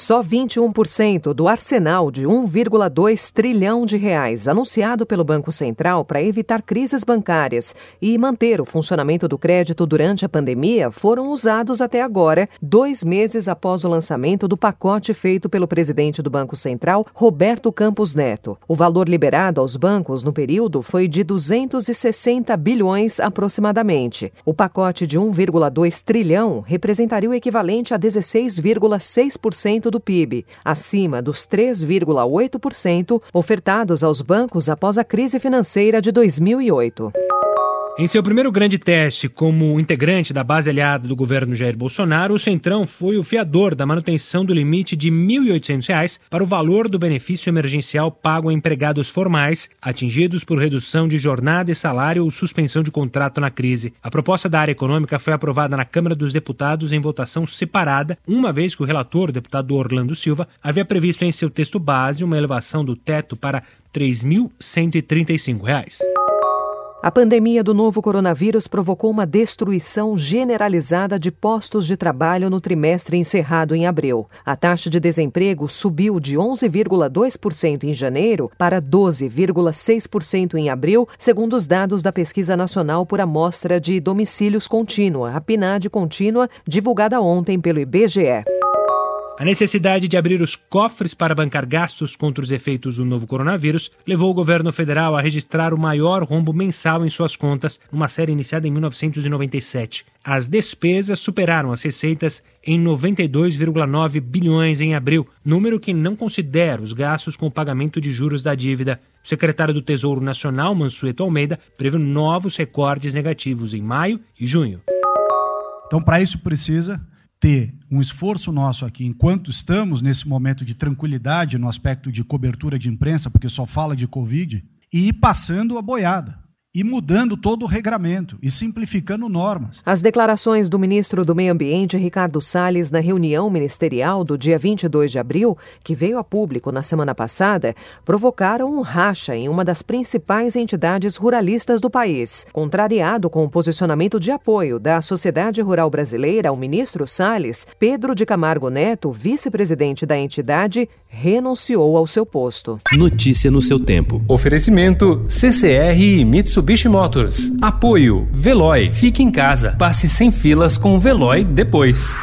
Só 21% do arsenal de 1,2 trilhão de reais anunciado pelo Banco Central para evitar crises bancárias e manter o funcionamento do crédito durante a pandemia foram usados até agora, dois meses após o lançamento do pacote feito pelo presidente do Banco Central, Roberto Campos Neto. O valor liberado aos bancos no período foi de 260 bilhões aproximadamente. O pacote de 1,2 trilhão representaria o equivalente a 16,6% do PIB, acima dos 3,8% ofertados aos bancos após a crise financeira de 2008. Em seu primeiro grande teste como integrante da base aliada do governo Jair Bolsonaro, o Centrão foi o fiador da manutenção do limite de R$ 1.800 para o valor do benefício emergencial pago a empregados formais atingidos por redução de jornada e salário ou suspensão de contrato na crise. A proposta da área econômica foi aprovada na Câmara dos Deputados em votação separada, uma vez que o relator, o deputado Orlando Silva, havia previsto em seu texto base uma elevação do teto para R$ 3.135. A pandemia do novo coronavírus provocou uma destruição generalizada de postos de trabalho no trimestre encerrado em abril. A taxa de desemprego subiu de 11,2% em janeiro para 12,6% em abril, segundo os dados da Pesquisa Nacional por Amostra de Domicílios Contínua, a PNAD contínua, divulgada ontem pelo IBGE. A necessidade de abrir os cofres para bancar gastos contra os efeitos do novo coronavírus levou o governo federal a registrar o maior rombo mensal em suas contas, numa série iniciada em 1997. As despesas superaram as receitas em 92,9 bilhões em abril, número que não considera os gastos com o pagamento de juros da dívida. O secretário do Tesouro Nacional, Mansueto Almeida, previu novos recordes negativos em maio e junho. Então, para isso precisa ter um esforço nosso aqui, enquanto estamos nesse momento de tranquilidade no aspecto de cobertura de imprensa, porque só fala de Covid, e ir passando a boiada e mudando todo o regramento e simplificando normas. As declarações do ministro do Meio Ambiente, Ricardo Salles, na reunião ministerial do dia 22 de abril, que veio a público na semana passada, provocaram um racha em uma das principais entidades ruralistas do país. Contrariado com o posicionamento de apoio da Sociedade Rural Brasileira ao ministro Salles, Pedro de Camargo Neto, vice-presidente da entidade, renunciou ao seu posto. Notícia no seu tempo. Oferecimento CCR e Mitsubishi Mitsubishi Motors. Apoio Veloy. Fique em casa. Passe sem filas com o Veloy depois.